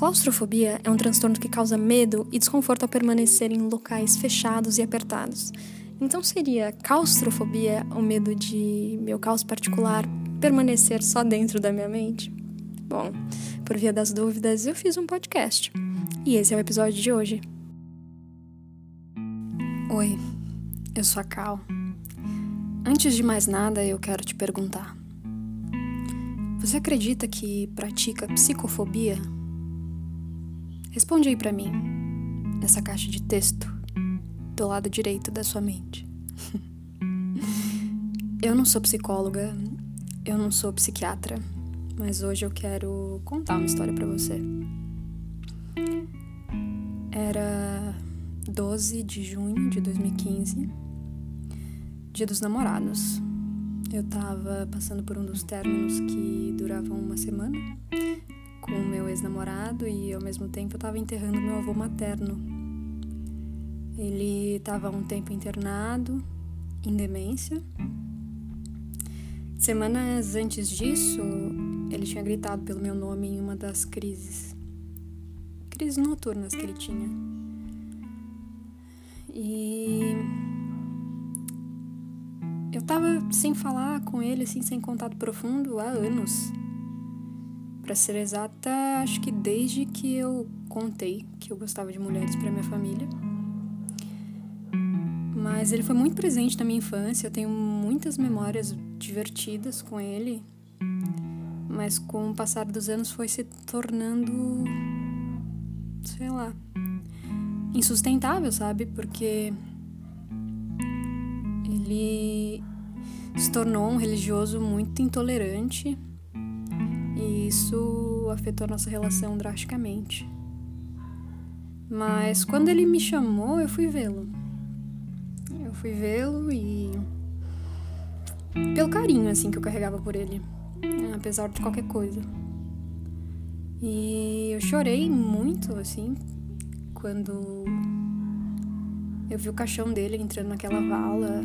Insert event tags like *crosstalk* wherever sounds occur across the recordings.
Claustrofobia é um transtorno que causa medo e desconforto ao permanecer em locais fechados e apertados. Então seria claustrofobia o medo de meu caos particular permanecer só dentro da minha mente? Bom, por via das dúvidas, eu fiz um podcast. E esse é o episódio de hoje. Oi, eu sou a Cal. Antes de mais nada, eu quero te perguntar: Você acredita que pratica psicofobia? Responde aí para mim, nessa caixa de texto, do lado direito da sua mente. *laughs* eu não sou psicóloga, eu não sou psiquiatra, mas hoje eu quero contar uma história para você. Era 12 de junho de 2015, dia dos namorados. Eu tava passando por um dos términos que duravam uma semana com o meu ex-namorado e ao mesmo tempo eu estava enterrando meu avô materno. Ele estava um tempo internado, em demência. Semanas antes disso, ele tinha gritado pelo meu nome em uma das crises. Crises noturnas que ele tinha. E eu tava sem falar com ele, assim, sem contato profundo há anos. Para ser exata, acho que desde que eu contei que eu gostava de mulheres para minha família. Mas ele foi muito presente na minha infância, eu tenho muitas memórias divertidas com ele. Mas com o passar dos anos foi se tornando sei lá, insustentável, sabe? Porque ele se tornou um religioso muito intolerante isso afetou nossa relação drasticamente. Mas quando ele me chamou, eu fui vê-lo. Eu fui vê-lo e. pelo carinho, assim, que eu carregava por ele, apesar de qualquer coisa. E eu chorei muito, assim, quando eu vi o caixão dele entrando naquela vala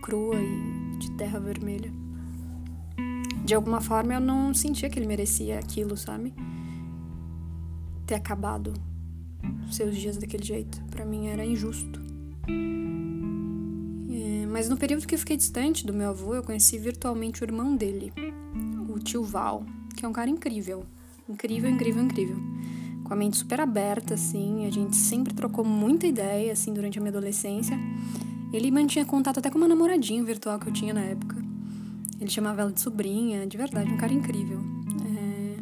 crua e de terra vermelha de alguma forma eu não sentia que ele merecia aquilo, sabe? Ter acabado seus dias daquele jeito. para mim era injusto. É, mas no período que eu fiquei distante do meu avô, eu conheci virtualmente o irmão dele, o tio Val, que é um cara incrível. Incrível, incrível, incrível. Com a mente super aberta, assim, a gente sempre trocou muita ideia, assim, durante a minha adolescência. Ele mantinha contato até com uma namoradinha virtual que eu tinha na época. Ele chamava ela de sobrinha, de verdade, um cara incrível. É...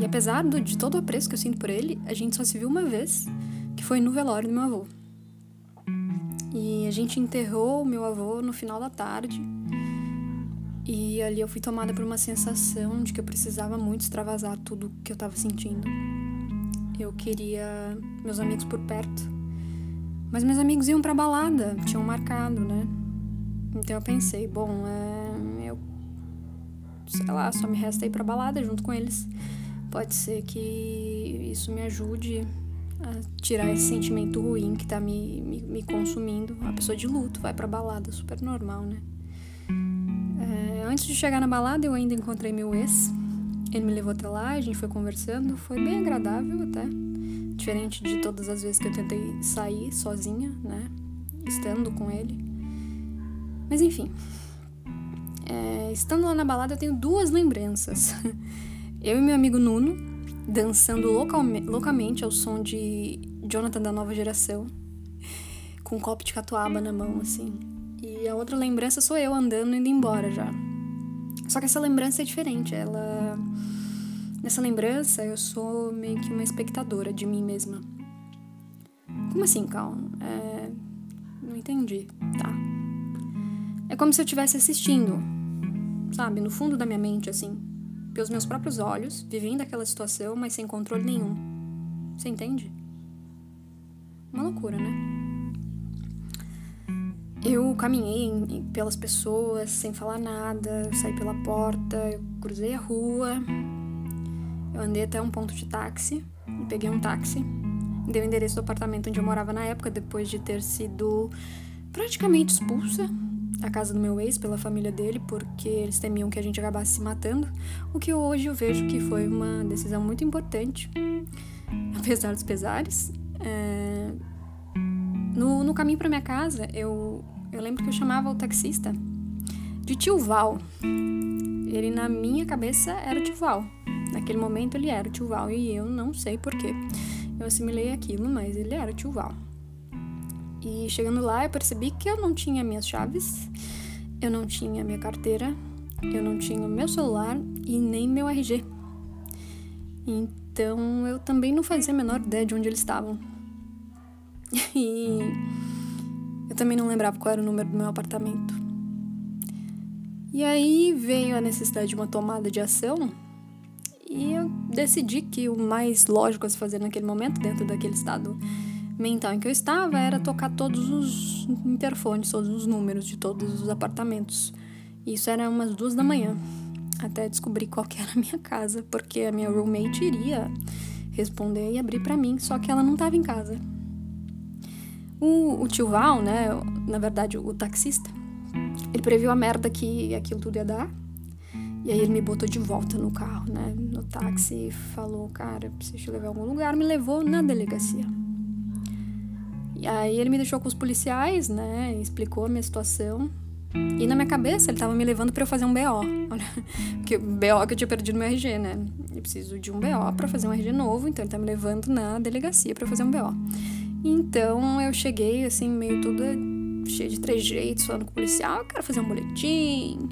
E apesar do, de todo o apreço que eu sinto por ele, a gente só se viu uma vez, que foi no velório do meu avô. E a gente enterrou o meu avô no final da tarde. E ali eu fui tomada por uma sensação de que eu precisava muito extravasar tudo que eu tava sentindo. Eu queria meus amigos por perto. Mas meus amigos iam pra balada, tinham marcado, né? Então eu pensei, bom, é, sei lá, só me resta ir pra balada junto com eles. Pode ser que isso me ajude a tirar esse sentimento ruim que tá me, me, me consumindo. A pessoa de luto vai pra balada, super normal, né? É, antes de chegar na balada, eu ainda encontrei meu ex. Ele me levou até lá, a gente foi conversando, foi bem agradável até. Diferente de todas as vezes que eu tentei sair sozinha, né? Estando com ele. Mas enfim. É, estando lá na balada, eu tenho duas lembranças. *laughs* Eu e meu amigo Nuno dançando loucamente ao som de Jonathan da nova geração, com um copo de catuaba na mão, assim. E a outra lembrança sou eu andando indo embora já. Só que essa lembrança é diferente. Ela. Nessa lembrança, eu sou meio que uma espectadora de mim mesma. Como assim, Cal? É... Não entendi, tá? É como se eu estivesse assistindo, sabe, no fundo da minha mente, assim, pelos meus próprios olhos, vivendo aquela situação, mas sem controle nenhum. Você entende? Uma loucura, né? Eu caminhei pelas pessoas sem falar nada, saí pela porta, cruzei a rua, eu andei até um ponto de táxi, peguei um táxi, dei o endereço do apartamento onde eu morava na época, depois de ter sido praticamente expulsa a casa do meu ex pela família dele, porque eles temiam que a gente acabasse se matando, o que hoje eu vejo que foi uma decisão muito importante, *laughs* apesar dos pesares. É... No, no caminho para minha casa, eu, eu lembro que eu chamava o taxista de tio Val. Ele, na minha cabeça, era o tio Val. Naquele momento, ele era o tio Val e eu não sei porquê. Eu assimilei aquilo, mas ele era o tio Val. E chegando lá, eu percebi que eu não tinha minhas chaves, eu não tinha minha carteira, eu não tinha meu celular e nem meu RG. Então eu também não fazia a menor ideia de onde eles estavam. *laughs* E eu também não lembrava qual era o número do meu apartamento. E aí veio a necessidade de uma tomada de ação e eu decidi que o mais lógico a se fazer naquele momento, dentro daquele estado mental em que eu estava era tocar todos os interfones, todos os números de todos os apartamentos. Isso era umas duas da manhã, até descobrir qual que era a minha casa, porque a minha roommate iria responder e abrir para mim, só que ela não estava em casa. O, o tio Val, né, na verdade o taxista, ele previu a merda que aquilo tudo ia dar. E aí ele me botou de volta no carro, né, no táxi falou, cara, preciso te levar a algum lugar, me levou na delegacia. E aí ele me deixou com os policiais, né? Explicou a minha situação. E na minha cabeça ele tava me levando para eu fazer um BO. *laughs* Porque BO que eu tinha perdido meu RG, né? Eu preciso de um BO para fazer um RG novo, então ele tá me levando na delegacia para fazer um BO. Então eu cheguei assim, meio toda cheia de trejeitos, falando com o policial, eu quero fazer um boletim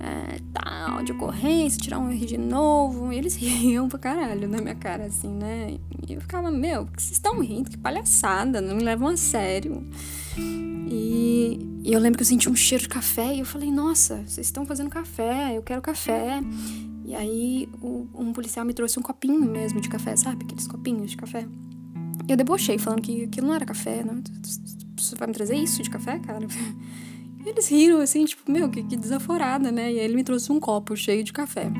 é, tal, de ocorrência, tirar um RG novo. E eles *laughs* riam pra caralho na minha cara, assim, né? E eu ficava, meu, que vocês estão rindo? Que palhaçada, não me levam a sério. E, e, eu lembro que eu senti um cheiro de café e eu falei, nossa, vocês estão fazendo café, eu quero café. E aí o, um policial me trouxe um copinho mesmo de café, sabe? Aqueles copinhos de café. Eu debochei, falando que aquilo não era café, né? Você vai me trazer isso de café, cara? *laughs* Eles riram, assim, tipo, meu, que, que desaforada, né? E aí ele me trouxe um copo cheio de café.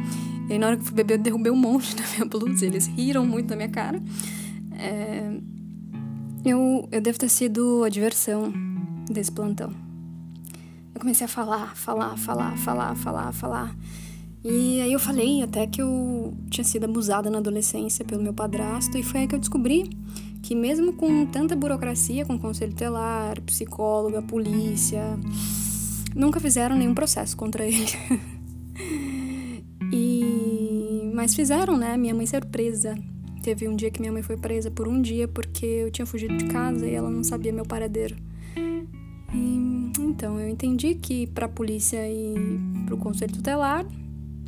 E aí na hora que eu fui beber, eu derrubei um monte *laughs* na minha blusa. Eles riram muito da minha cara. É... Eu, eu devo ter sido a diversão desse plantão. Eu comecei a falar, falar, falar, falar, falar, falar. E aí eu falei até que eu tinha sido abusada na adolescência pelo meu padrasto. E foi aí que eu descobri que mesmo com tanta burocracia, com conselho telar, psicóloga, polícia, nunca fizeram nenhum processo contra ele. *laughs* e mas fizeram, né? Minha mãe ser presa. Teve um dia que minha mãe foi presa por um dia porque eu tinha fugido de casa e ela não sabia meu paradeiro. E, então, eu entendi que para a polícia e para o conselho tutelar,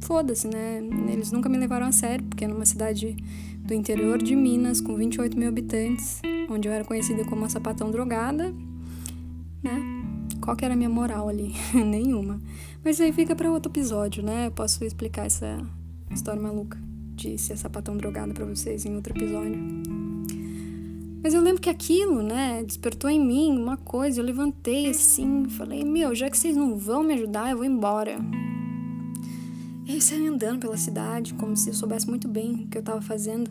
foda-se, né? Eles nunca me levaram a sério, porque numa cidade do interior de Minas, com 28 mil habitantes, onde eu era conhecida como a sapatão drogada, né? Qual que era a minha moral ali? *laughs* Nenhuma. Mas aí fica para outro episódio, né? Eu posso explicar essa história maluca de ser sapatão drogada para vocês em outro episódio. Mas eu lembro que aquilo, né, despertou em mim uma coisa. Eu levantei assim, falei: Meu, já que vocês não vão me ajudar, eu vou embora. E aí saí andando pela cidade, como se eu soubesse muito bem o que eu estava fazendo.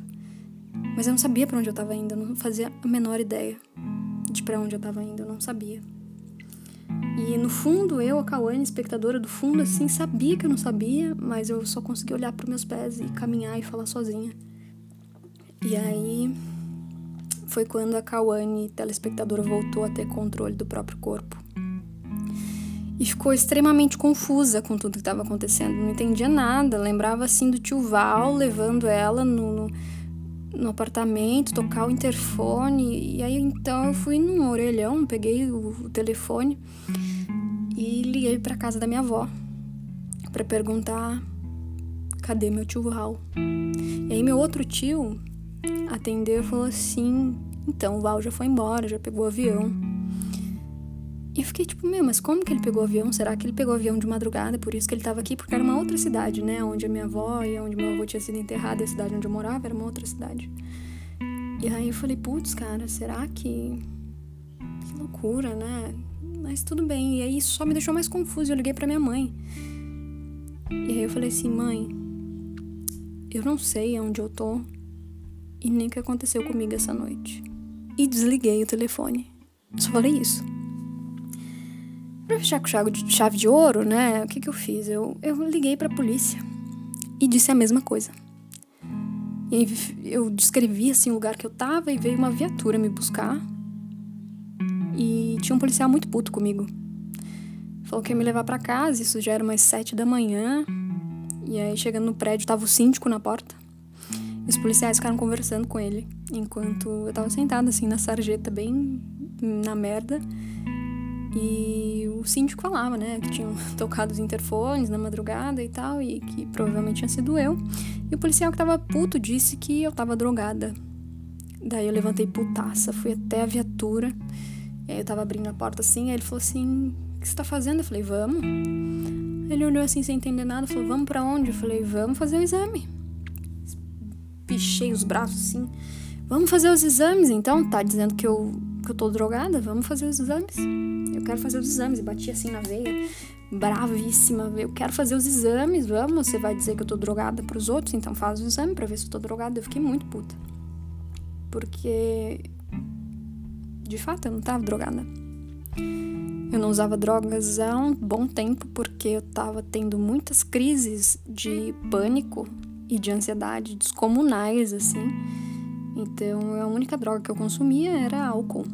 Mas eu não sabia para onde eu estava indo, eu não fazia a menor ideia de para onde eu estava indo, eu não sabia. E no fundo, eu, a Kawane, espectadora do fundo, assim, sabia que eu não sabia, mas eu só conseguia olhar para meus pés e caminhar e falar sozinha. E aí foi quando a Kawane, telespectadora, voltou a ter controle do próprio corpo e ficou extremamente confusa com tudo que estava acontecendo. Não entendia nada. Lembrava assim do tio Val levando ela no, no, no, apartamento, tocar o interfone. E aí então eu fui num orelhão, peguei o, o telefone e liguei para casa da minha avó para perguntar cadê meu tio Val. E aí meu outro tio atendeu e falou assim: então o Val já foi embora, já pegou o avião. E eu fiquei tipo, meu, mas como que ele pegou o avião? Será que ele pegou o avião de madrugada? Por isso que ele tava aqui? Porque era uma outra cidade, né? Onde a minha avó e onde meu avô tinha sido enterrado, a cidade onde eu morava era uma outra cidade. E aí eu falei, putz, cara, será que. Que loucura, né? Mas tudo bem. E aí isso só me deixou mais confuso. Eu liguei pra minha mãe. E aí eu falei assim, mãe, eu não sei onde eu tô e nem o que aconteceu comigo essa noite. E desliguei o telefone. Só falei isso. Pra fechar com chave de, ouro, né? O que, que eu fiz? Eu, eu liguei pra polícia e disse a mesma coisa. E aí eu descrevi assim o lugar que eu tava e veio uma viatura me buscar. E tinha um policial muito puto comigo. Falou que ia me levar para casa, isso já era umas sete da manhã. E aí, chegando no prédio, tava o síndico na porta. E os policiais ficaram conversando com ele, enquanto eu tava sentada assim na sarjeta, bem na merda. E o síndico falava, né, que tinham *laughs* tocado os interfones na madrugada e tal, e que provavelmente tinha sido eu. E o policial que tava puto disse que eu tava drogada. Daí eu levantei putaça, fui até a viatura. E aí eu tava abrindo a porta assim, aí ele falou assim: O que você tá fazendo? Eu falei: Vamos. Ele olhou assim sem entender nada, falou: Vamos para onde? Eu falei: Vamos fazer o exame. Pichei os braços assim. Vamos fazer os exames então? Tá dizendo que eu, que eu tô drogada? Vamos fazer os exames quero fazer os exames. E bati assim na veia, bravíssima. Eu quero fazer os exames, vamos. Você vai dizer que eu tô drogada pros outros, então faz o exame pra ver se eu tô drogada. Eu fiquei muito puta. Porque. De fato, eu não tava drogada. Eu não usava drogas há um bom tempo porque eu tava tendo muitas crises de pânico e de ansiedade descomunais, assim. Então, a única droga que eu consumia era álcool.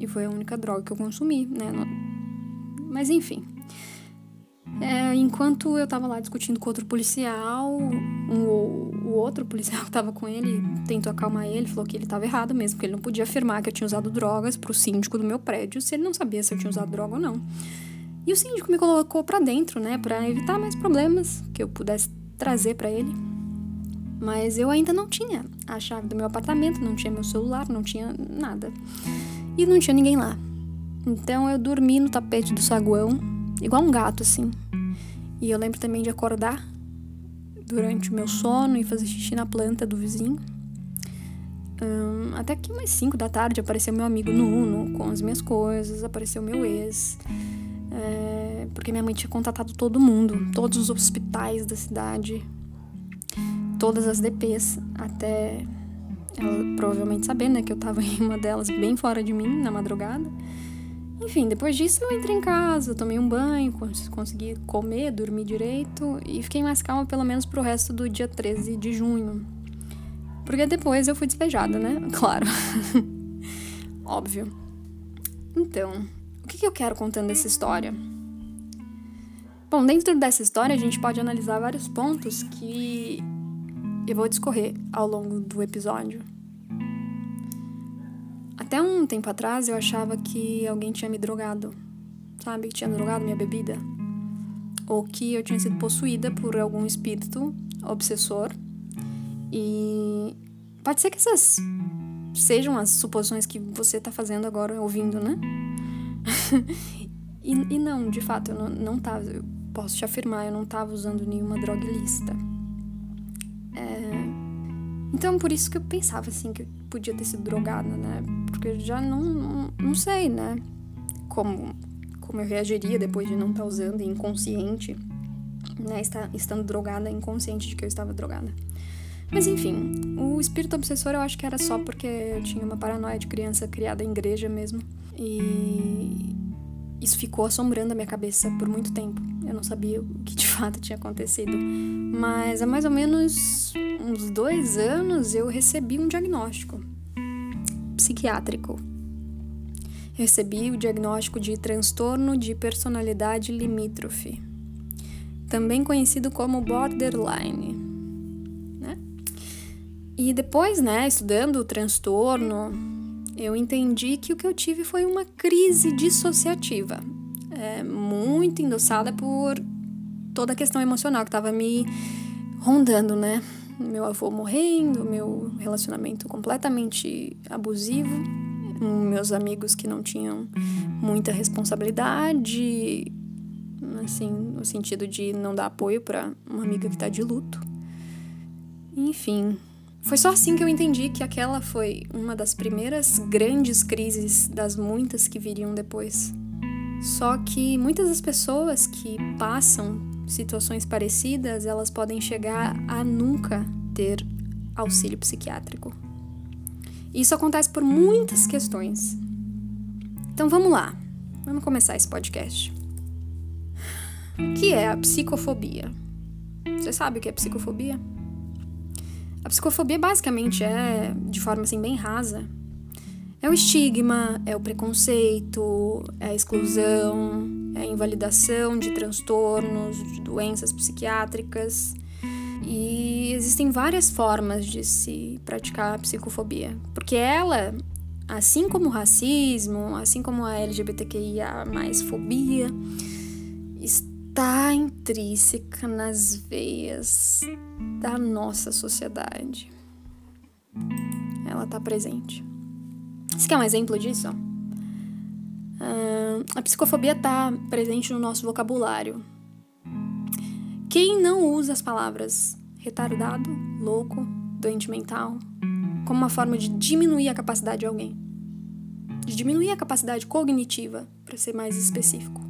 E foi a única droga que eu consumi, né? Mas enfim. É, enquanto eu tava lá discutindo com outro policial, um, o outro policial que tava com ele tentou acalmar ele, falou que ele tava errado mesmo, que ele não podia afirmar que eu tinha usado drogas pro síndico do meu prédio se ele não sabia se eu tinha usado droga ou não. E o síndico me colocou para dentro, né, para evitar mais problemas que eu pudesse trazer para ele. Mas eu ainda não tinha a chave do meu apartamento, não tinha meu celular, não tinha nada e não tinha ninguém lá. Então eu dormi no tapete do saguão, igual um gato assim. E eu lembro também de acordar durante o meu sono e fazer xixi na planta do vizinho. Até que umas 5 da tarde apareceu meu amigo Nuno com as minhas coisas, apareceu meu ex. É, porque minha mãe tinha contatado todo mundo, todos os hospitais da cidade, todas as DPs, até ela provavelmente sabendo, né, que eu tava *laughs* em uma delas bem fora de mim, na madrugada. Enfim, depois disso eu entrei em casa, tomei um banho, consegui comer, dormir direito e fiquei mais calma pelo menos pro resto do dia 13 de junho. Porque depois eu fui despejada, né? *laughs* Claro. Óbvio. Então, o que, que eu quero contando dessa história? Bom, dentro dessa história a gente pode analisar vários pontos que eu vou discorrer ao longo do episódio. Até um tempo atrás eu achava que alguém tinha me drogado, sabe? Que tinha drogado minha bebida. Ou que eu tinha sido possuída por algum espírito obsessor. E pode ser que essas sejam as suposições que você tá fazendo agora, ouvindo, né? *laughs* e, e, não, de fato, eu não, não tava. Eu posso te afirmar, eu não tava usando nenhuma droga ilícita. Então, por isso que eu pensava, assim, que eu podia ter sido drogada, né? Porque eu já não, não, não sei, né? Como, como eu reagiria depois de não estar tá usando inconsciente, né? Estar, estando drogada, inconsciente de que eu estava drogada. Mas enfim, o espírito obsessor eu acho que era só porque eu tinha uma paranoia de criança criada em igreja mesmo. E isso ficou assombrando a minha cabeça por muito tempo. Eu não sabia o que de *laughs* fato tinha acontecido. Mas há mais ou menos uns dois anos eu recebi um diagnóstico psiquiátrico. Eu recebi o diagnóstico de transtorno de personalidade limítrofe, também conhecido como borderline. Né? E depois, né, estudando o transtorno, eu entendi que o que eu tive foi uma crise dissociativa, é, muito endossada por toda a questão emocional que estava me rondando, né? Meu avô morrendo, meu relacionamento completamente abusivo, meus amigos que não tinham muita responsabilidade, assim, no sentido de não dar apoio para uma amiga que está de luto. Enfim, foi só assim que eu entendi que aquela foi uma das primeiras grandes crises das muitas que viriam depois. Só que muitas das pessoas que passam situações parecidas, elas podem chegar a nunca ter auxílio psiquiátrico. Isso acontece por muitas questões. Então vamos lá. Vamos começar esse podcast. O que é a psicofobia? Você sabe o que é psicofobia? A psicofobia basicamente é, de forma assim bem rasa, é o estigma, é o preconceito, é a exclusão, é a invalidação de transtornos, de doenças psiquiátricas. E existem várias formas de se praticar a psicofobia, porque ela, assim como o racismo, assim como a LGBTQIA mais fobia, está intrínseca nas veias da nossa sociedade. Ela está presente. Você quer um exemplo disso? Uh, a psicofobia está presente no nosso vocabulário. Quem não usa as palavras retardado, louco, doente mental como uma forma de diminuir a capacidade de alguém? De diminuir a capacidade cognitiva, para ser mais específico.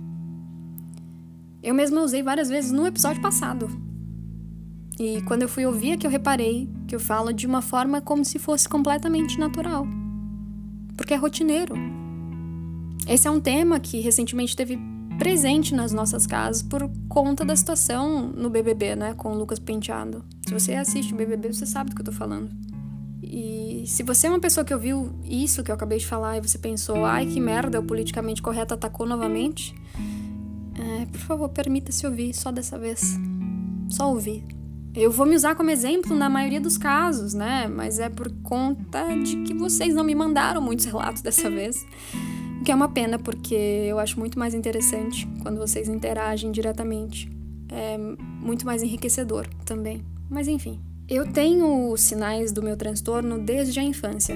Eu mesma usei várias vezes no episódio passado. E quando eu fui ouvir é que eu reparei que eu falo de uma forma como se fosse completamente natural porque é rotineiro. Esse é um tema que recentemente teve presente nas nossas casas por conta da situação no BBB, né, com o Lucas Penteado. Se você assiste o BBB, você sabe do que eu tô falando. E se você é uma pessoa que ouviu isso que eu acabei de falar e você pensou, ai que merda, o politicamente correto atacou novamente, é, por favor, permita-se ouvir só dessa vez. Só ouvir. Eu vou me usar como exemplo na maioria dos casos, né? Mas é por conta de que vocês não me mandaram muitos relatos dessa vez. O que é uma pena, porque eu acho muito mais interessante quando vocês interagem diretamente. É muito mais enriquecedor também. Mas enfim. Eu tenho sinais do meu transtorno desde a infância,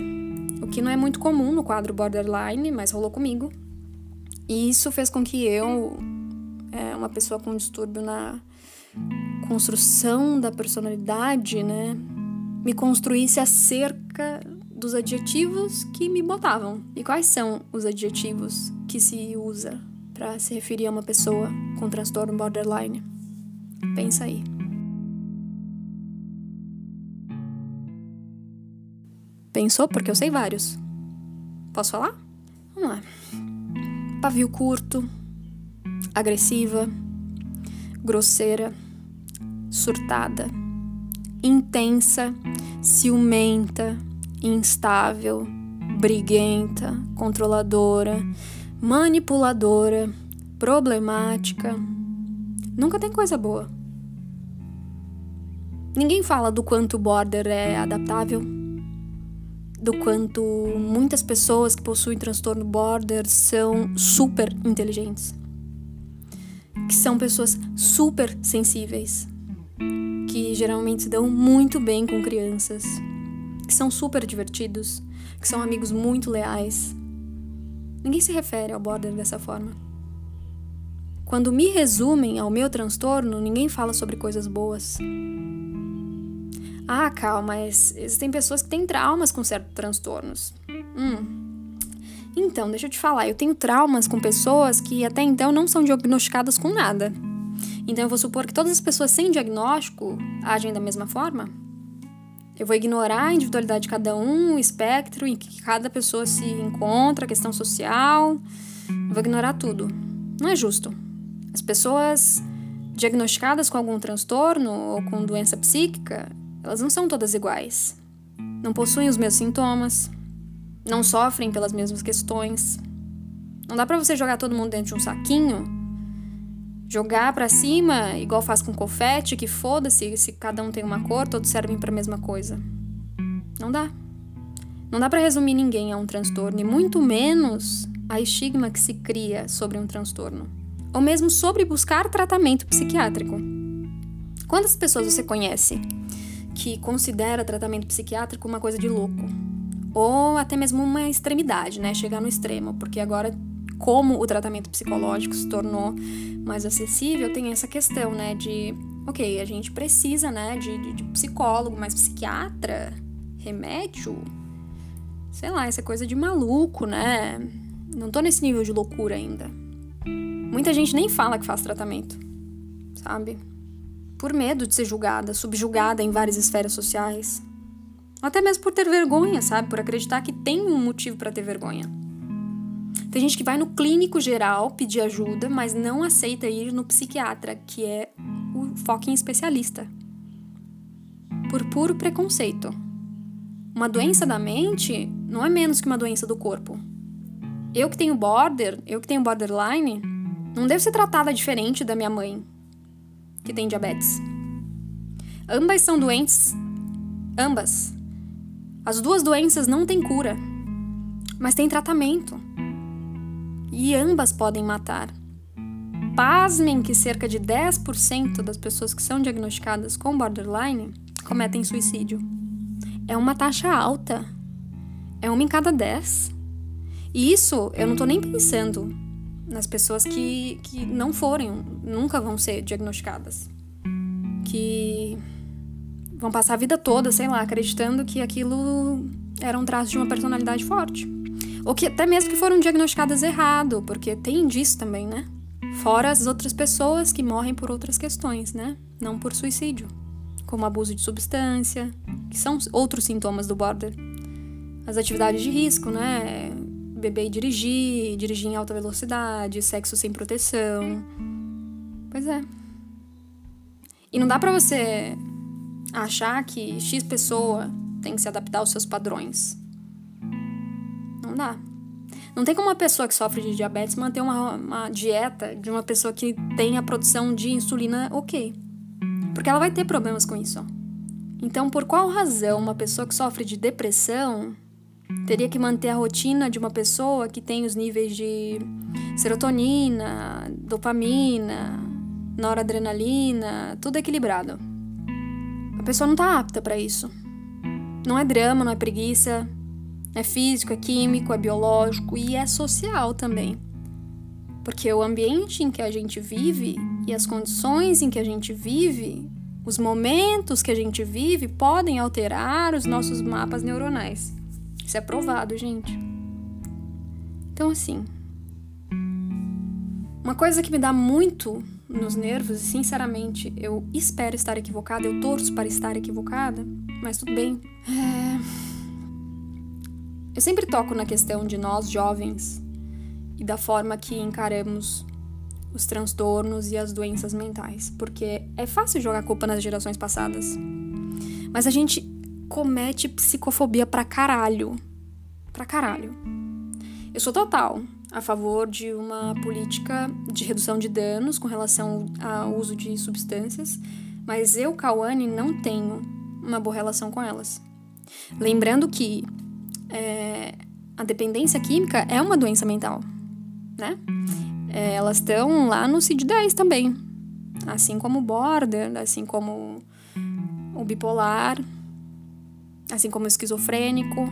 o que não é muito comum no quadro borderline, mas rolou comigo. E isso fez com que eu, é, uma pessoa com distúrbio na construção da personalidade, né, me construísse acerca dos adjetivos que me botavam. E quais são os adjetivos que se usa para se referir a uma pessoa com transtorno borderline? Pensa aí. Pensou? Porque eu sei vários. Posso falar? Vamos lá. Pavio curto, agressiva, grosseira, surtada, intensa, ciumenta, instável, briguenta, controladora, manipuladora, problemática. Nunca tem coisa boa. Ninguém fala do quanto o border é adaptável, do quanto muitas pessoas que possuem transtorno border são super inteligentes que são pessoas super sensíveis, que geralmente se dão muito bem com crianças, que são super divertidos, que são amigos muito leais. Ninguém se refere ao border dessa forma. Quando me resumem ao meu transtorno, ninguém fala sobre coisas boas. Ah, calma, existem pessoas que têm traumas com certos transtornos. Hum, então, deixa eu te falar, eu tenho traumas com pessoas que até então não são diagnosticadas com nada. Então, eu vou supor que todas as pessoas sem diagnóstico agem da mesma forma? Eu vou ignorar a individualidade de cada um, o espectro em que cada pessoa se encontra, a questão social. Eu vou ignorar tudo. Não é justo. As pessoas diagnosticadas com algum transtorno ou com doença psíquica, elas não são todas iguais. Não possuem os mesmos sintomas, não sofrem pelas mesmas questões. Não dá para você jogar todo mundo dentro de um saquinho, jogar para cima igual faz com confete, que foda-se se cada um tem uma cor, todos servem para a mesma coisa. Não dá. Não dá para resumir ninguém a um transtorno e muito menos a estigma que se cria sobre um transtorno, ou mesmo sobre buscar tratamento psiquiátrico. Quantas pessoas você conhece que considera tratamento psiquiátrico uma coisa de louco? Ou até mesmo uma extremidade, né? Chegar no extremo, porque agora como o tratamento psicológico se tornou mais acessível, tem essa questão, né, de, ok, a gente precisa, né, de, de, de psicólogo, mas psiquiatra, remédio, sei lá, essa coisa de maluco, né? Não tô nesse nível de loucura ainda. Muita gente nem fala que faz tratamento, sabe? Por medo de ser julgada, subjugada em várias esferas sociais. Até mesmo por ter vergonha, sabe? Por acreditar que tem um motivo para ter vergonha. Tem gente que vai no clínico geral pedir ajuda, mas não aceita ir no psiquiatra, que é o foco em especialista. Por puro preconceito. Uma doença da mente não é menos que uma doença do corpo. Eu que tenho border, eu que tenho borderline, não devo ser tratada diferente da minha mãe, que tem diabetes. Ambas são doentes. Ambas. As duas doenças não têm cura, mas têm tratamento. E ambas podem matar. Pasmem que cerca de 10% das pessoas que são diagnosticadas com borderline cometem suicídio. É uma taxa alta. É uma em cada 10. E isso eu não tô nem pensando nas pessoas que, que não forem, nunca vão ser diagnosticadas. Que vão passar a vida toda, sei lá, acreditando que aquilo era um traço de uma personalidade forte. Ou que até mesmo que foram diagnosticadas errado, porque tem disso também, né? Fora as outras pessoas que morrem por outras questões, né? Não por suicídio, como abuso de substância, que são outros sintomas do border. As atividades de risco, né? beber e dirigir, dirigir em alta velocidade, sexo sem proteção. Pois é. E não dá para você achar que X pessoa tem que se adaptar aos seus padrões. Não dá. Não tem como uma pessoa que sofre de diabetes manter uma, uma dieta de uma pessoa que tem a produção de insulina ok. Porque ela vai ter problemas com isso. Então, por qual razão uma pessoa que sofre de depressão Teria que manter a rotina de uma pessoa que tem os níveis de serotonina, dopamina, noradrenalina, tudo equilibrado. A pessoa não está apta para isso. Não é drama, não é preguiça, é físico, é químico, é biológico e é social também. Porque o ambiente em que a gente vive e as condições em que a gente vive, os momentos que a gente vive podem alterar os nossos mapas neuronais. Isso é provado, gente. Então, assim. Uma coisa que me dá muito nos nervos, e sinceramente eu espero estar equivocada, eu torço para estar equivocada, mas tudo bem. É... Eu sempre toco na questão de nós jovens e da forma que encaramos os transtornos e as doenças mentais, porque é fácil jogar culpa nas gerações passadas. Mas a gente comete psicofobia pra caralho. Pra caralho. Eu sou total a favor de uma política de redução de danos com relação ao uso de substâncias, mas eu, Kawane, não tenho uma boa relação com elas. Lembrando que é, a dependência química é uma doença mental, né? É, elas estão lá no CID-10 também, assim como o border, assim como o bipolar, assim como o esquizofrênico.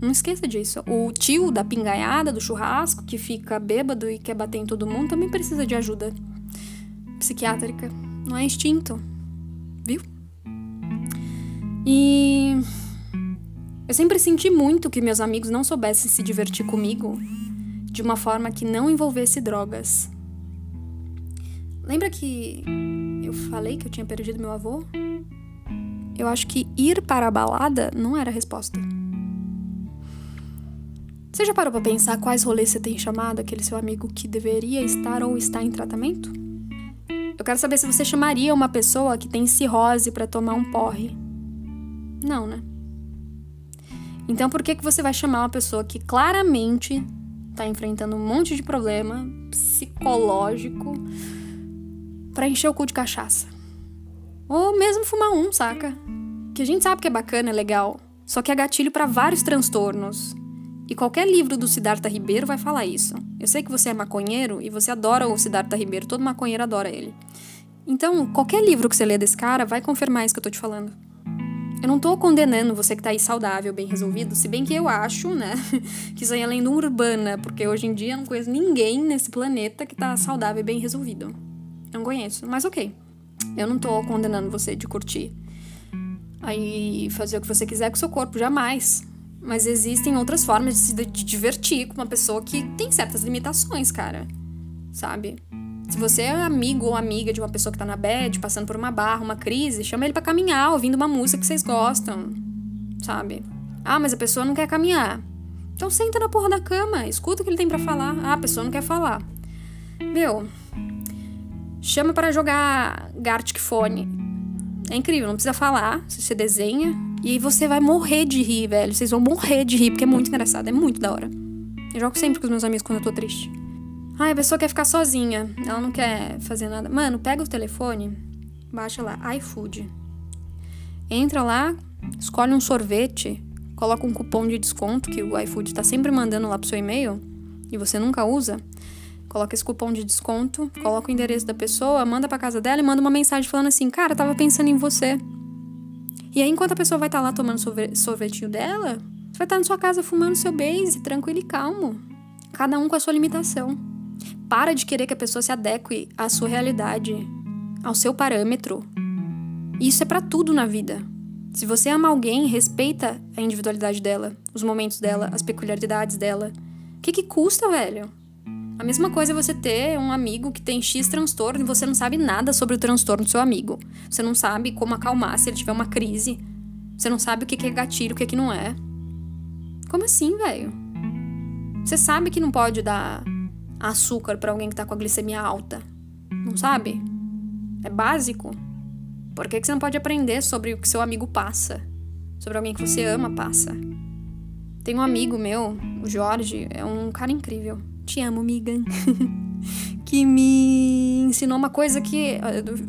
Não esqueça disso. O tio da pingaiada, do churrasco, que fica bêbado e quer bater em todo mundo, também precisa de ajuda psiquiátrica. Não é instinto. Viu? E. Eu sempre senti muito que meus amigos não soubessem se divertir comigo de uma forma que não envolvesse drogas. Lembra que eu falei que eu tinha perdido meu avô? eu acho que ir para a balada não era a resposta. Você já parou para pensar quais rolês você tem chamado aquele seu amigo que deveria estar ou está em tratamento? Eu quero saber se você chamaria uma pessoa que tem cirrose para tomar um porre. Não, né? Então por que, que você vai chamar uma pessoa que claramente está enfrentando um monte de problema psicológico para encher o cu de cachaça? Ou mesmo fumar um, saca? Que a gente sabe que é bacana, é legal, só que é gatilho para vários transtornos. E qualquer livro do Siddhartha Ribeiro vai falar isso. Eu sei que você é maconheiro e você adora o Siddhartha Ribeiro, todo maconheiro adora ele. Então, qualquer livro que você lê desse cara vai confirmar isso que eu tô te falando. Eu não tô condenando você que tá aí saudável, bem resolvido, se bem que eu acho, né, *laughs* que isso aí é lenda urbana, porque hoje em dia eu não conheço ninguém nesse planeta que tá saudável e bem resolvido. Eu não conheço, mas ok. Eu não tô condenando você de curtir. Aí fazer o que você quiser com o seu corpo, jamais. Mas existem outras formas de se divertir com uma pessoa que tem certas limitações, cara. Sabe? Se você é amigo ou amiga de uma pessoa que tá na bed, passando por uma barra, uma crise, chama ele para caminhar, ouvindo uma música que vocês gostam. Sabe? Ah, mas a pessoa não quer caminhar. Então senta na porra da cama, escuta o que ele tem para falar. Ah, a pessoa não quer falar. Meu, chama para jogar Gartic Phone. É incrível, não precisa falar, você desenha e você vai morrer de rir, velho. Vocês vão morrer de rir, porque é muito engraçado, é muito da hora. Eu jogo sempre com os meus amigos quando eu tô triste. Ah, a pessoa quer ficar sozinha, ela não quer fazer nada. Mano, pega o telefone, baixa lá, iFood. Entra lá, escolhe um sorvete, coloca um cupom de desconto que o iFood tá sempre mandando lá pro seu e-mail e você nunca usa. Coloca esse cupom de desconto, coloca o endereço da pessoa, manda pra casa dela e manda uma mensagem falando assim: Cara, tava pensando em você. E aí, enquanto a pessoa vai estar tá lá tomando sorvetinho dela, você vai estar tá na sua casa fumando seu base, tranquilo e calmo. Cada um com a sua limitação. Para de querer que a pessoa se adeque à sua realidade, ao seu parâmetro. Isso é para tudo na vida. Se você ama alguém, respeita a individualidade dela, os momentos dela, as peculiaridades dela. O que, que custa, velho? A mesma coisa é você ter um amigo que tem X transtorno e você não sabe nada sobre o transtorno do seu amigo. Você não sabe como acalmar se ele tiver uma crise. Você não sabe o que é gatilho, o que não é. Como assim, velho? Você sabe que não pode dar açúcar para alguém que tá com a glicemia alta. Não sabe? É básico. Por que, que você não pode aprender sobre o que seu amigo passa? Sobre alguém que você ama passa? Tem um amigo meu, o Jorge, é um cara incrível. Te amo, Migan. *laughs* que me ensinou uma coisa que.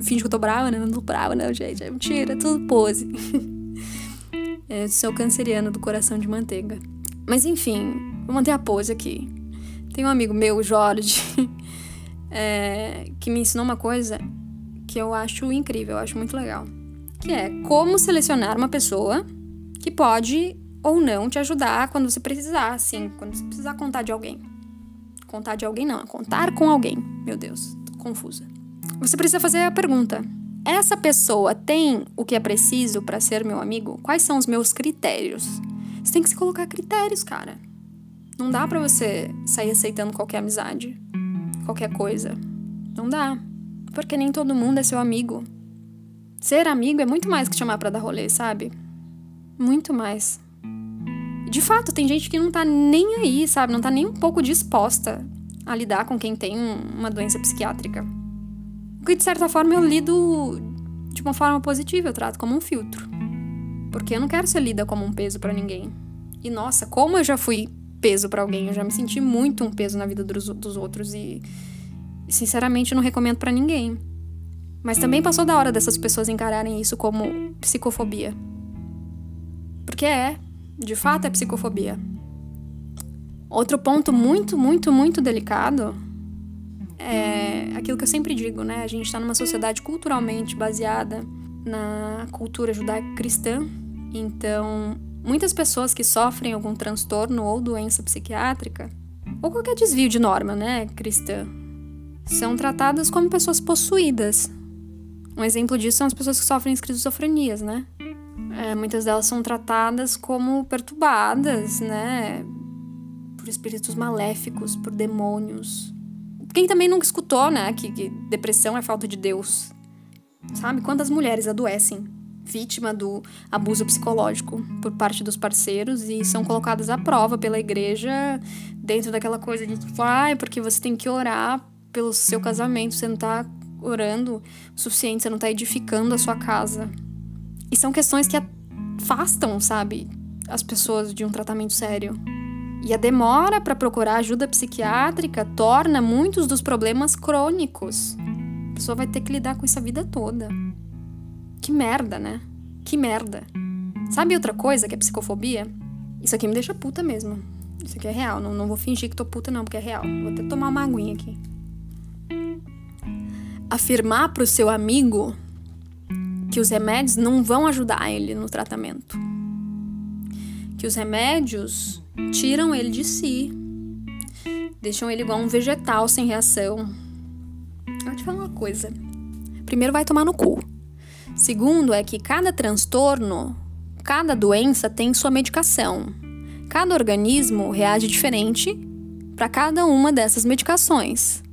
Finge que eu tô brava, né? Não tô brava, não, gente. É mentira, é tudo pose. *laughs* é, sou canceriano do coração de manteiga. Mas enfim, vou manter a pose aqui. Tem um amigo meu, Jorge, *laughs* é, que me ensinou uma coisa que eu acho incrível, eu acho muito legal. Que é como selecionar uma pessoa que pode ou não te ajudar quando você precisar, assim, quando você precisar contar de alguém. Contar de alguém não, é contar com alguém. Meu Deus, tô confusa. Você precisa fazer a pergunta: essa pessoa tem o que é preciso para ser meu amigo? Quais são os meus critérios? Você tem que se colocar critérios, cara. Não dá para você sair aceitando qualquer amizade, qualquer coisa. Não dá. Porque nem todo mundo é seu amigo. Ser amigo é muito mais que chamar para dar rolê, sabe? Muito mais. De fato, tem gente que não tá nem aí, sabe? Não tá nem um pouco disposta a lidar com quem tem uma doença psiquiátrica. O que, de certa forma, eu lido de uma forma positiva, eu trato como um filtro. Porque eu não quero ser lida como um peso para ninguém. E nossa, como eu já fui peso para alguém, eu já me senti muito um peso na vida dos, dos outros e, sinceramente, não recomendo para ninguém. Mas também passou da hora dessas pessoas encararem isso como psicofobia. Porque é, de fato é psicofobia. Outro ponto muito, muito, muito delicado é aquilo que eu sempre digo, né? A gente está numa sociedade culturalmente baseada na cultura judaico-cristã, então muitas pessoas que sofrem algum transtorno ou doença psiquiátrica, ou qualquer desvio de norma, né, cristã, são tratadas como pessoas possuídas. Um exemplo disso são as pessoas que sofrem esquizofrenias, né? É, muitas delas são tratadas como perturbadas, né? Por espíritos maléficos, por demônios. Quem também nunca escutou, né? Que, que depressão é falta de Deus. Sabe? Quantas mulheres adoecem vítima do abuso psicológico por parte dos parceiros e são colocadas à prova pela igreja dentro daquela coisa de tipo, ah, porque você tem que orar pelo seu casamento, você não tá orando o suficiente, você não tá edificando a sua casa. E são questões que afastam, sabe, as pessoas de um tratamento sério. E a demora para procurar ajuda psiquiátrica torna muitos dos problemas crônicos. A pessoa vai ter que lidar com isso a vida toda. Que merda, né? Que merda. Sabe outra coisa que é psicofobia? Isso aqui me deixa puta mesmo. Isso aqui é real. Não, não vou fingir que tô puta, não, porque é real. Vou até tomar uma aguinha aqui. Afirmar pro seu amigo que os remédios não vão ajudar ele no tratamento. Que os remédios tiram ele de si, deixam ele igual um vegetal sem reação. Eu vou te falar uma coisa. Primeiro vai tomar no cu. Segundo é que cada transtorno, cada doença tem sua medicação. Cada organismo reage diferente para cada uma dessas medicações.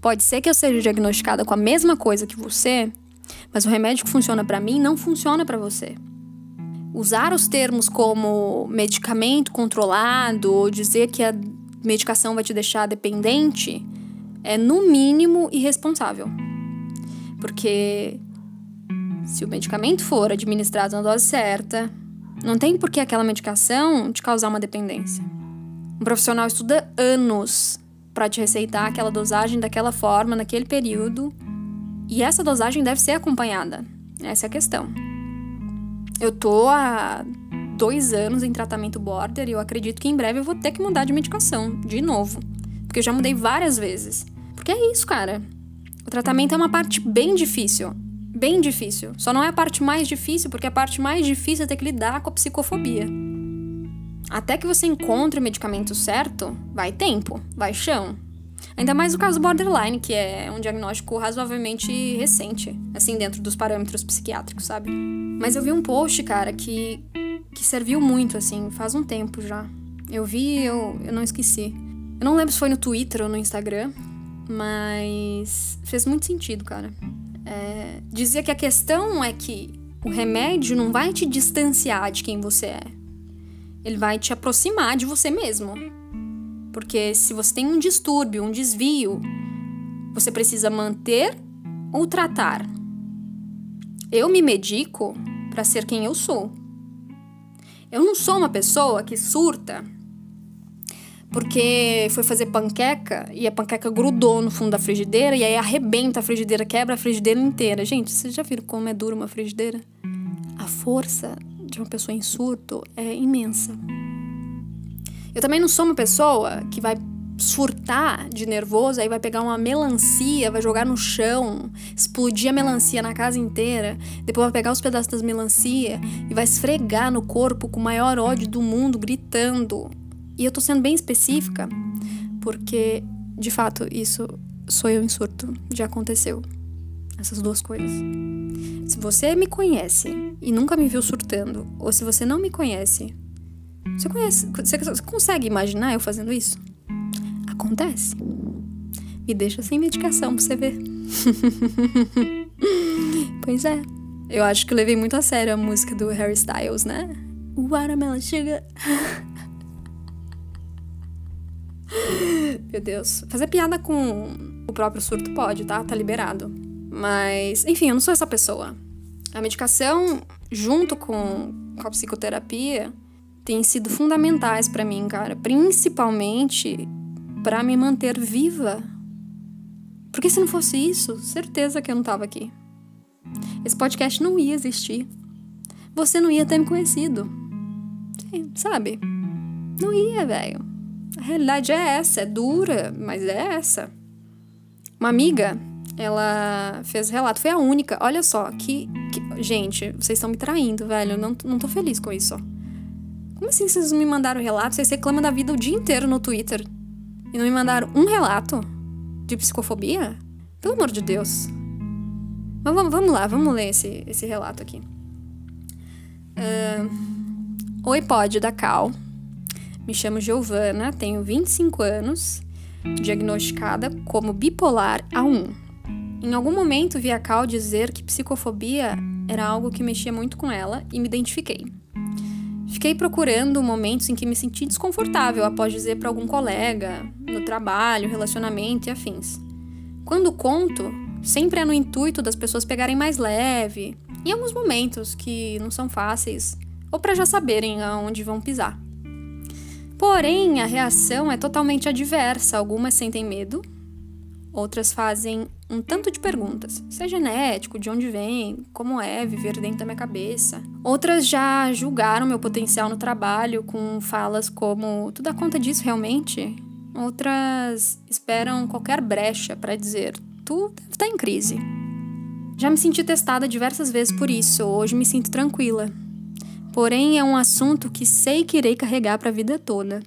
Pode ser que eu seja diagnosticada com a mesma coisa que você, mas o remédio que funciona para mim não funciona para você. usar os termos como medicamento controlado ou dizer que a medicação vai te deixar dependente é, no mínimo, irresponsável. Porque se o medicamento for administrado na dose certa, não tem por que aquela medicação te causar uma dependência. Um profissional estuda anos para te receitar aquela dosagem daquela forma, naquele período, e essa dosagem deve ser acompanhada. Essa é a questão. Eu tô há dois anos em tratamento border e eu acredito que em breve eu vou ter que mudar de medicação, de novo. Porque eu já mudei várias vezes. Porque é isso, cara. O tratamento é uma parte bem difícil. Bem difícil. Só não é a parte mais difícil, porque a parte mais difícil é ter que lidar com a psicofobia. Até que você encontre o medicamento certo, vai tempo, vai chão. Ainda mais o caso borderline, que é um diagnóstico razoavelmente recente, assim, dentro dos parâmetros psiquiátricos, sabe? Mas eu vi um post, cara, que, que serviu muito, assim, faz um tempo já. Eu vi, eu, eu não esqueci. Eu não lembro se foi no Twitter ou no Instagram, mas fez muito sentido, cara. É, dizia que a questão é que o remédio não vai te distanciar de quem você é. Ele vai te aproximar de você mesmo. Porque se você tem um distúrbio, um desvio, você precisa manter ou tratar. Eu me medico para ser quem eu sou. Eu não sou uma pessoa que surta porque foi fazer panqueca e a panqueca grudou no fundo da frigideira e aí arrebenta a frigideira, quebra a frigideira inteira. Gente, vocês já viram como é dura uma frigideira? A força de uma pessoa em surto é imensa. Eu também não sou uma pessoa que vai surtar de nervoso, aí vai pegar uma melancia, vai jogar no chão, explodir a melancia na casa inteira, depois vai pegar os pedaços das melancia e vai esfregar no corpo com o maior ódio do mundo, gritando. E eu tô sendo bem específica, porque de fato isso sou eu em surto, já aconteceu. Essas duas coisas. Se você me conhece e nunca me viu surtando, ou se você não me conhece você conhece, você consegue imaginar eu fazendo isso? Acontece. Me deixa sem medicação pra você ver. *laughs* pois é. Eu acho que eu levei muito a sério a música do Harry Styles, né? Watermelon Sugar. *laughs* Meu Deus. Fazer piada com o próprio surto pode, tá? Tá liberado. Mas, enfim, eu não sou essa pessoa. A medicação, junto com, com a psicoterapia, têm sido fundamentais para mim, cara, principalmente para me manter viva. Porque se não fosse isso, certeza que eu não tava aqui. Esse podcast não ia existir. Você não ia ter me conhecido. Sim, sabe? Não ia, velho. A realidade é essa, é dura, mas é essa. Uma amiga, ela fez relato, foi a única. Olha só, que. que gente, vocês estão me traindo, velho. Eu não, não tô feliz com isso. Como assim vocês me mandaram relato? Vocês reclamam da vida o dia inteiro no Twitter. E não me mandaram um relato de psicofobia? Pelo amor de Deus. Mas vamos, vamos lá, vamos ler esse, esse relato aqui. Uh, Oi, pode, da Cal. Me chamo Giovana, tenho 25 anos, diagnosticada como bipolar A1. Em algum momento vi a Cal dizer que psicofobia era algo que mexia muito com ela e me identifiquei. Fiquei procurando momentos em que me senti desconfortável após dizer para algum colega, no trabalho, relacionamento e afins. Quando conto, sempre é no intuito das pessoas pegarem mais leve, em alguns momentos que não são fáceis, ou para já saberem aonde vão pisar. Porém, a reação é totalmente adversa. Algumas sentem medo, Outras fazem um tanto de perguntas. Se é genético, de onde vem, como é viver dentro da minha cabeça. Outras já julgaram meu potencial no trabalho com falas como: tu dá conta disso realmente? Outras esperam qualquer brecha para dizer: tu deve estar tá em crise. Já me senti testada diversas vezes por isso, hoje me sinto tranquila. Porém, é um assunto que sei que irei carregar para a vida toda.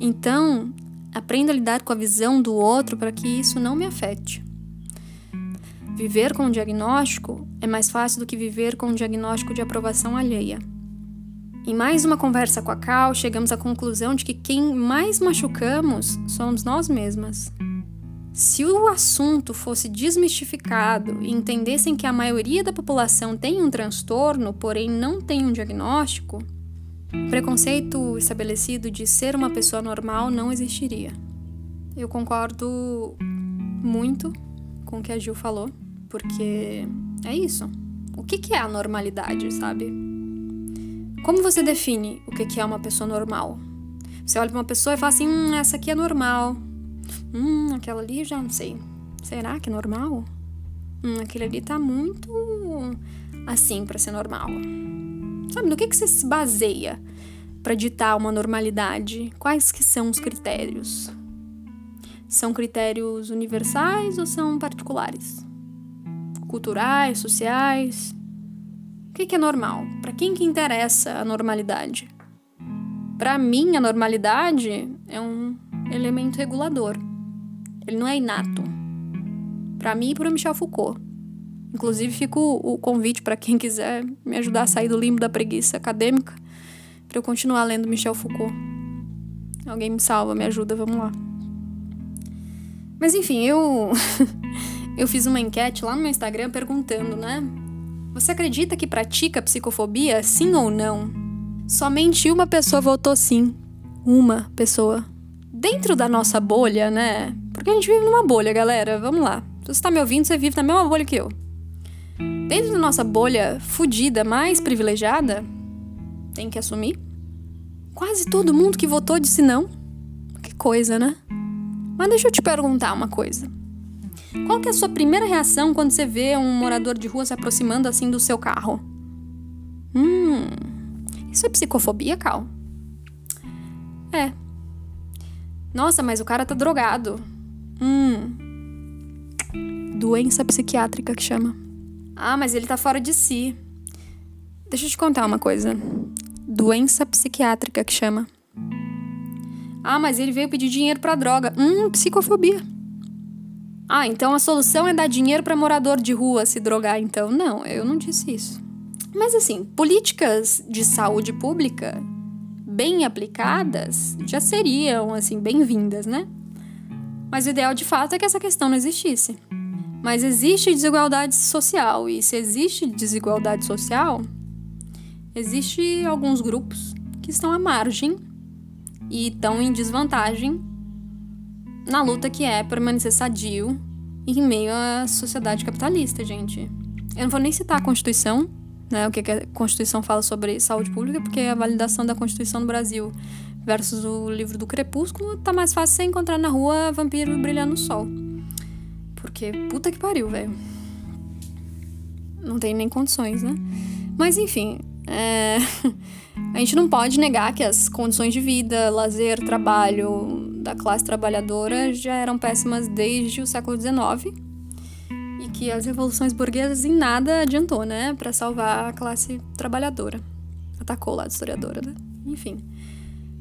Então, Aprenda a lidar com a visão do outro para que isso não me afete. Viver com um diagnóstico é mais fácil do que viver com um diagnóstico de aprovação alheia. Em mais uma conversa com a Cal, chegamos à conclusão de que quem mais machucamos somos nós mesmas. Se o assunto fosse desmistificado e entendessem que a maioria da população tem um transtorno, porém não tem um diagnóstico, o preconceito estabelecido de ser uma pessoa normal não existiria. Eu concordo muito com o que a Gil falou, porque é isso. O que é a normalidade, sabe? Como você define o que é uma pessoa normal? Você olha para uma pessoa e fala assim: hum, essa aqui é normal. Hum, aquela ali já não sei. Será que é normal? Hum, aquele ali tá muito assim para ser normal. Sabe, no que, que você se baseia para ditar uma normalidade? Quais que são os critérios? São critérios universais ou são particulares? Culturais, sociais? O que, é normal? Para quem que interessa a normalidade? Para mim, a normalidade é um elemento regulador. Ele não é inato. Para mim e para Michel Foucault. Inclusive, fica o convite para quem quiser me ajudar a sair do limbo da preguiça acadêmica, para eu continuar lendo Michel Foucault. Alguém me salva, me ajuda, vamos lá. Mas enfim, eu *laughs* eu fiz uma enquete lá no meu Instagram perguntando, né? Você acredita que pratica psicofobia, sim ou não? Somente uma pessoa votou sim. Uma pessoa. Dentro da nossa bolha, né? Porque a gente vive numa bolha, galera. Vamos lá. Se você tá me ouvindo, você vive na mesma bolha que eu. Dentro da nossa bolha fudida, mais privilegiada, tem que assumir. Quase todo mundo que votou disse não. Que coisa, né? Mas deixa eu te perguntar uma coisa. Qual que é a sua primeira reação quando você vê um morador de rua se aproximando assim do seu carro? Hum, isso é psicofobia, Cal? É. Nossa, mas o cara tá drogado. Hum. Doença psiquiátrica que chama. Ah, mas ele tá fora de si. Deixa eu te contar uma coisa. Doença psiquiátrica que chama. Ah, mas ele veio pedir dinheiro para droga. Hum, psicofobia. Ah, então a solução é dar dinheiro para morador de rua se drogar, então. Não, eu não disse isso. Mas assim, políticas de saúde pública bem aplicadas já seriam assim bem-vindas, né? Mas o ideal de fato é que essa questão não existisse. Mas existe desigualdade social, e se existe desigualdade social, existe alguns grupos que estão à margem e estão em desvantagem na luta que é permanecer sadio em meio à sociedade capitalista, gente. Eu não vou nem citar a Constituição, né, o que a Constituição fala sobre saúde pública, porque a validação da Constituição no Brasil versus o livro do Crepúsculo tá mais fácil você encontrar na rua vampiro brilhando no sol. Porque puta que pariu, velho. Não tem nem condições, né? Mas enfim, é... *laughs* a gente não pode negar que as condições de vida, lazer, trabalho da classe trabalhadora já eram péssimas desde o século XIX e que as revoluções burguesas em nada adiantou, né, para salvar a classe trabalhadora. Atacou lá a historiadora, né? Enfim.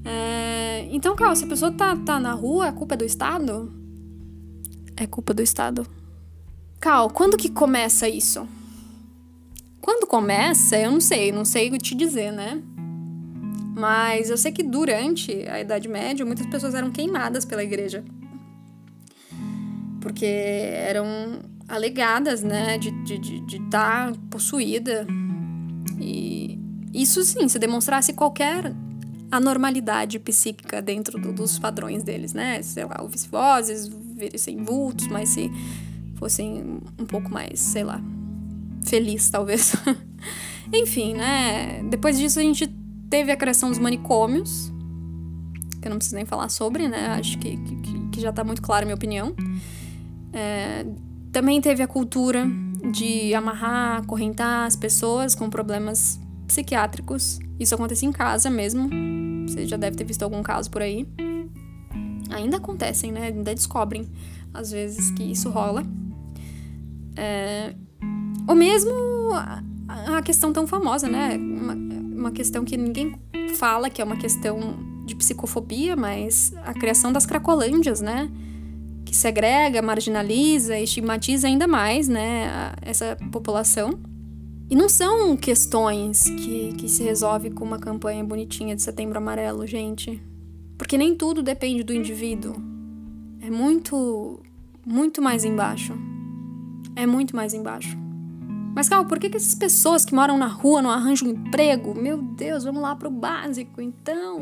É... Então, Carl, se a pessoa tá, tá na rua, a culpa é do Estado? é culpa do Estado. Cal, quando que começa isso? Quando começa, eu não sei, não sei te dizer, né? Mas eu sei que durante a Idade Média, muitas pessoas eram queimadas pela igreja. Porque eram alegadas, né, de estar de, de, de tá possuída. E isso sim, se demonstrasse qualquer anormalidade psíquica dentro do, dos padrões deles, né? Sei lá, ouvisse vozes, vissem vultos, mas se fossem um pouco mais, sei lá, feliz, talvez. *laughs* Enfim, né? Depois disso a gente teve a criação dos manicômios, que eu não preciso nem falar sobre, né? Acho que, que, que já tá muito clara a minha opinião. É, também teve a cultura de amarrar, acorrentar as pessoas com problemas psiquiátricos. Isso acontece em casa mesmo. Você já deve ter visto algum caso por aí. Ainda acontecem, né? Ainda descobrem, às vezes, que isso rola. É... Ou mesmo a questão tão famosa, né? Uma, uma questão que ninguém fala que é uma questão de psicofobia, mas a criação das cracolândias, né? Que segrega, marginaliza, estigmatiza ainda mais, né? Essa população. E não são questões que, que se resolve com uma campanha bonitinha de setembro amarelo, gente. Porque nem tudo depende do indivíduo. É muito, muito mais embaixo. É muito mais embaixo. Mas, Cal, por que, que essas pessoas que moram na rua não arranjam emprego? Meu Deus, vamos lá pro básico, então.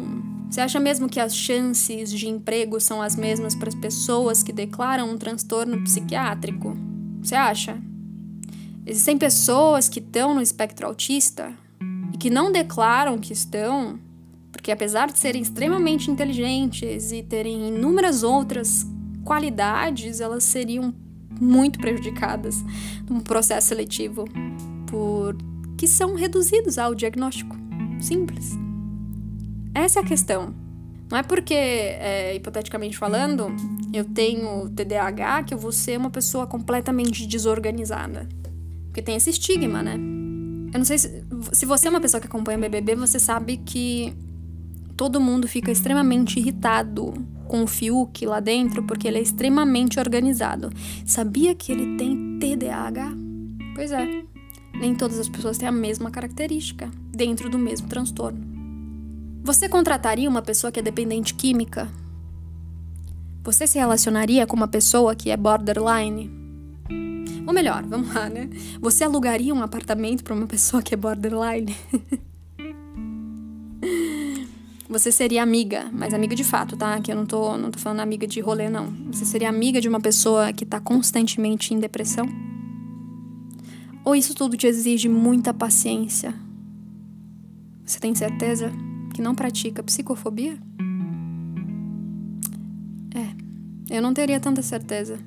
Você acha mesmo que as chances de emprego são as mesmas para as pessoas que declaram um transtorno psiquiátrico? Você acha? Existem pessoas que estão no espectro autista e que não declaram que estão, porque apesar de serem extremamente inteligentes e terem inúmeras outras qualidades, elas seriam muito prejudicadas no processo seletivo por que são reduzidos ao diagnóstico simples. Essa é a questão. Não é porque, é, hipoteticamente falando, eu tenho TDAH que eu vou ser uma pessoa completamente desorganizada. Porque tem esse estigma, né? Eu não sei se, se você é uma pessoa que acompanha o BBB, você sabe que todo mundo fica extremamente irritado com o Fiuk lá dentro porque ele é extremamente organizado. Sabia que ele tem TDAH? Pois é. Nem todas as pessoas têm a mesma característica dentro do mesmo transtorno. Você contrataria uma pessoa que é dependente química? Você se relacionaria com uma pessoa que é borderline? Ou melhor, vamos lá, né? Você alugaria um apartamento para uma pessoa que é borderline? *laughs* Você seria amiga, mas amiga de fato, tá? Que eu não tô, não tô falando amiga de rolê, não. Você seria amiga de uma pessoa que tá constantemente em depressão? Ou isso tudo te exige muita paciência? Você tem certeza que não pratica psicofobia? É, eu não teria tanta certeza.